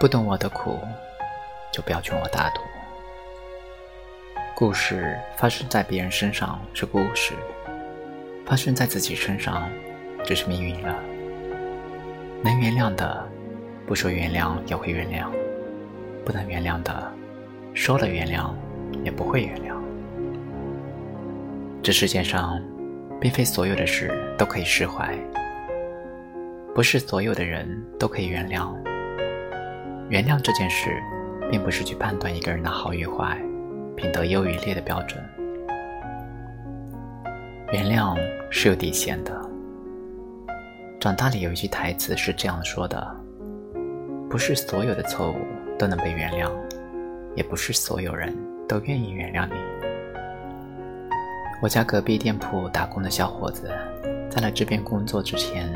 不懂我的苦，就不要劝我大度。故事发生在别人身上是故事，发生在自己身上就是命运了。能原谅的，不说原谅也会原谅；不能原谅的，说了原谅也不会原谅。这世界上，并非所有的事都可以释怀，不是所有的人都可以原谅。原谅这件事，并不是去判断一个人的好与坏、品德优与劣的标准。原谅是有底线的。长大里有一句台词是这样说的：“不是所有的错误都能被原谅，也不是所有人都愿意原谅你。”我家隔壁店铺打工的小伙子，在来这边工作之前，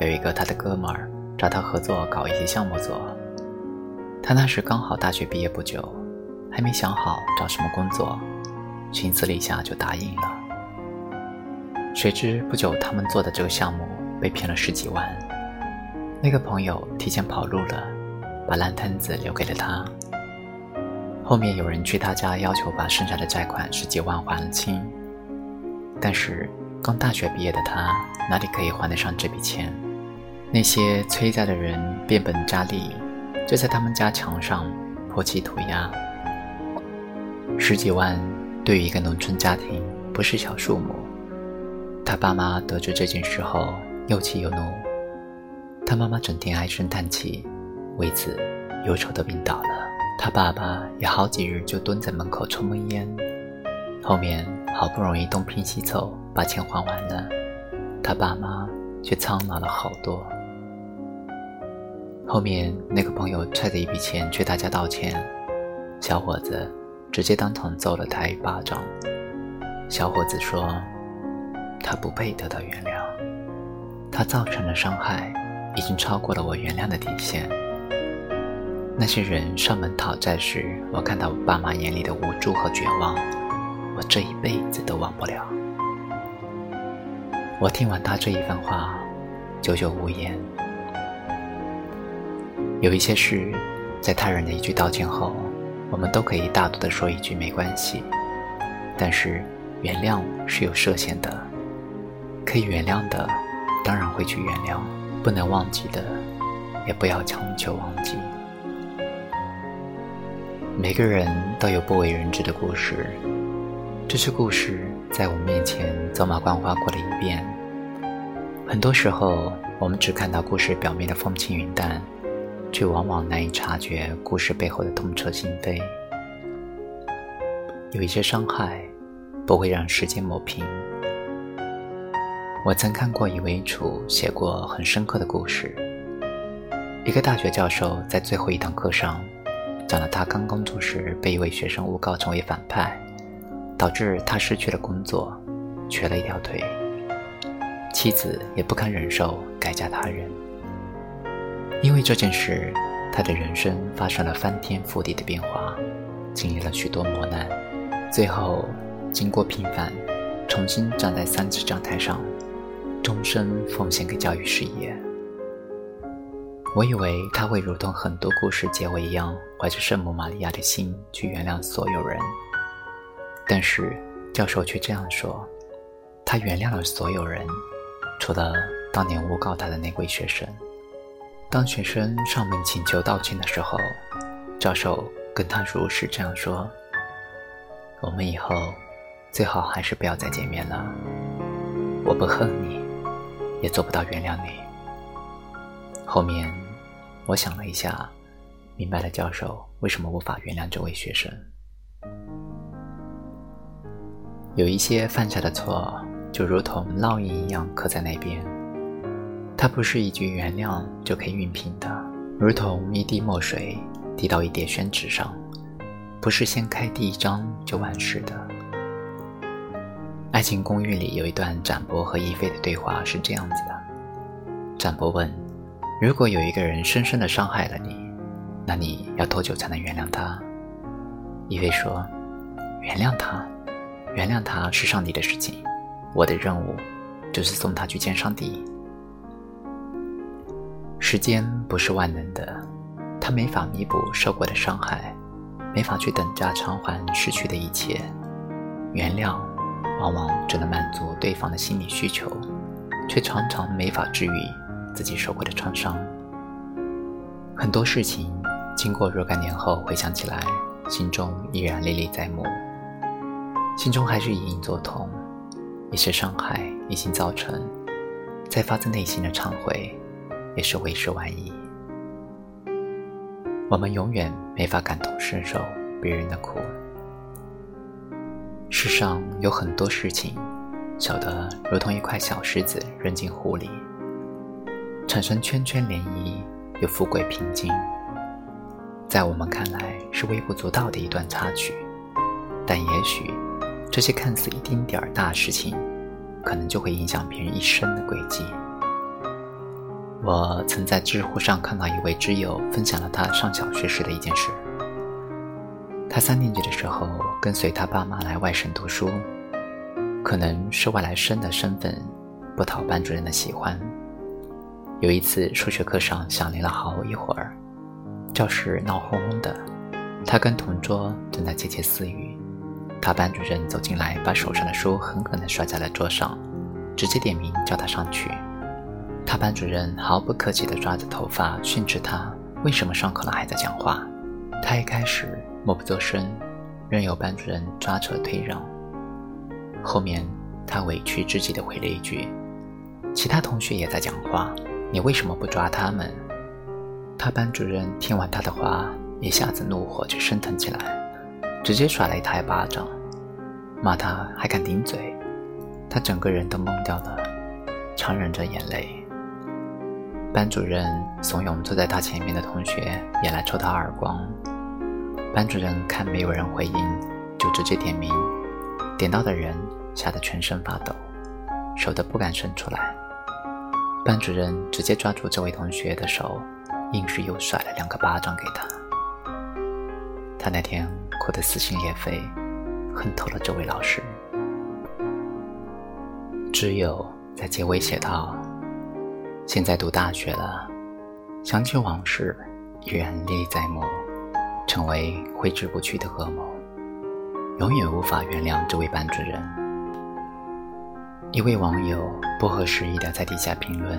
有一个他的哥们儿找他合作搞一些项目做。他那时刚好大学毕业不久，还没想好找什么工作，寻思了一下就答应了。谁知不久他们做的这个项目被骗了十几万，那个朋友提前跑路了，把烂摊子留给了他。后面有人去他家要求把剩下的债款十几万还清，但是刚大学毕业的他哪里可以还得上这笔钱？那些催债的人变本加厉。就在他们家墙上泼漆涂鸦，十几万对于一个农村家庭不是小数目。他爸妈得知这件事后又气又怒，他妈妈整天唉声叹气，为此忧愁的病倒了。他爸爸也好几日就蹲在门口抽闷烟，后面好不容易东拼西凑把钱还完了，他爸妈却苍老了好多。后面那个朋友揣着一笔钱去他家道歉，小伙子直接当场揍了他一巴掌。小伙子说：“他不配得到原谅，他造成的伤害已经超过了我原谅的底线。那些人上门讨债时，我看到我爸妈眼里的无助和绝望，我这一辈子都忘不了。”我听完他这一番话，久久无言。有一些事，在他人的一句道歉后，我们都可以大度地说一句没关系。但是，原谅是有设限的，可以原谅的，当然会去原谅；不能忘记的，也不要强求忘记。每个人都有不为人知的故事，这些故事在我面前走马观花过了一遍。很多时候，我们只看到故事表面的风轻云淡。却往往难以察觉故事背后的痛彻心扉。有一些伤害不会让时间抹平。我曾看过一位楚写过很深刻的故事。一个大学教授在最后一堂课上，讲了他刚工作时被一位学生诬告成为反派，导致他失去了工作，瘸了一条腿。妻子也不堪忍受，改嫁他人。因为这件事，他的人生发生了翻天覆地的变化，经历了许多磨难，最后经过平凡，重新站在三尺讲台上，终身奉献给教育事业。我以为他会如同很多故事结尾一样，怀着圣母玛利亚的心去原谅所有人，但是教授却这样说：他原谅了所有人，除了当年诬告他的那位学生。当学生上门请求道歉的时候，教授跟他如实这样说：“我们以后最好还是不要再见面了。我不恨你，也做不到原谅你。”后面我想了一下，明白了教授为什么无法原谅这位学生。有一些犯下的错，就如同烙印一样刻在那边。它不是一句原谅就可以熨平的，如同一滴墨水滴到一叠宣纸上，不是掀开第一章就完事的。《爱情公寓》里有一段展博和一菲的对话是这样子的：展博问，如果有一个人深深的伤害了你，那你要多久才能原谅他？一菲说，原谅他，原谅他是上帝的事情，我的任务就是送他去见上帝。时间不是万能的，它没法弥补受过的伤害，没法去等价偿还失去的一切。原谅，往往只能满足对方的心理需求，却常常没法治愈自己受过的创伤。很多事情经过若干年后回想起来，心中依然历历在目，心中还是隐隐作痛。一些伤害已经造成，再发自内心的忏悔，也是为时晚矣。我们永远没法感同身受别人的苦。世上有很多事情，小的如同一块小石子扔进湖里，产生圈圈涟漪，又富贵平静。在我们看来是微不足道的一段插曲，但也许这些看似一丁点儿大事情，可能就会影响别人一生的轨迹。我曾在知乎上看到一位知友分享了他上小学时的一件事。他三年级的时候跟随他爸妈来外省读书，可能是外来生的身份不讨班主任的喜欢。有一次数学课上响铃了好一会儿，教室闹哄哄的，他跟同桌正在窃窃私语，他班主任走进来，把手上的书狠狠地摔在了桌上，直接点名叫他上去。他班主任毫不客气地抓着头发训斥他：“为什么上课了还在讲话？”他一开始默不作声，任由班主任抓扯推让。后面他委屈至极地回了一句：“其他同学也在讲话，你为什么不抓他们？”他班主任听完他的话，一下子怒火就升腾起来，直接甩了一他一巴掌，骂他还敢顶嘴。他整个人都懵掉了，强忍着眼泪。班主任怂恿坐在他前面的同学也来抽他耳光。班主任看没有人回应，就直接点名。点到的人吓得全身发抖，手都不敢伸出来。班主任直接抓住这位同学的手，硬是又甩了两个巴掌给他。他那天哭得撕心裂肺，恨透了这位老师。只有在结尾写道。现在读大学了，想起往事，依然历在目，成为挥之不去的噩梦，永远无法原谅这位班主任。一位网友不合时宜的在底下评论：“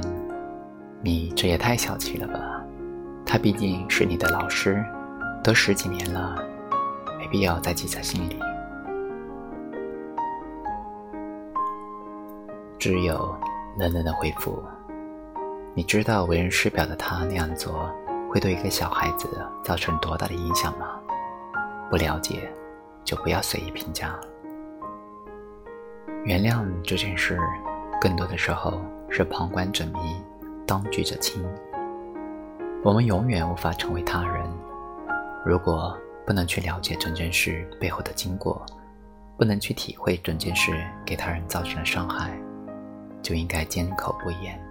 你这也太小气了吧？他毕竟是你的老师，都十几年了，没必要再记在心里。”只有冷冷的回复。你知道为人师表的他那样做会对一个小孩子造成多大的影响吗？不了解，就不要随意评价。原谅这件事，更多的时候是旁观者迷，当局者清。我们永远无法成为他人，如果不能去了解整件事背后的经过，不能去体会整件事给他人造成的伤害，就应该缄口不言。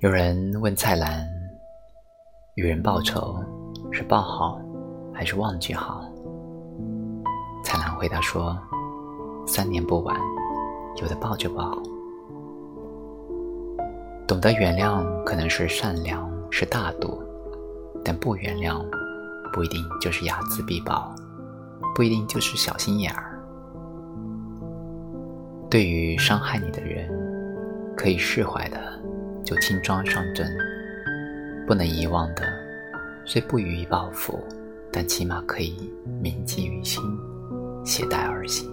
有人问蔡澜：“与人报仇是报好，还是忘记好？”蔡澜回答说：“三年不晚，有的报就报。懂得原谅可能是善良，是大度，但不原谅不一定就是睚眦必报，不一定就是小心眼儿。对于伤害你的人，可以释怀的。”就轻装上阵，不能遗忘的，虽不予以报复，但起码可以铭记于心，携带而行。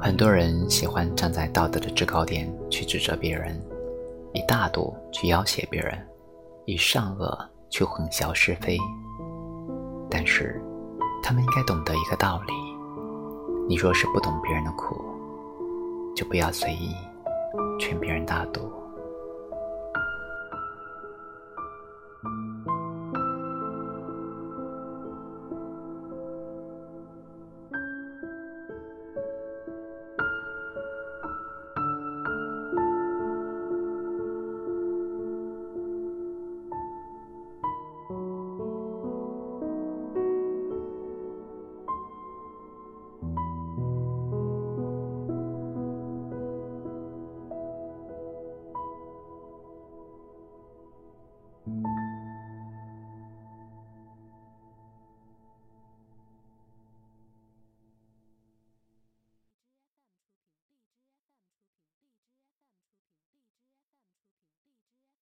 很多人喜欢站在道德的制高点去指责别人，以大度去要挟别人，以善恶去混淆是非。但是，他们应该懂得一个道理：你若是不懂别人的苦，就不要随意。劝别人大度。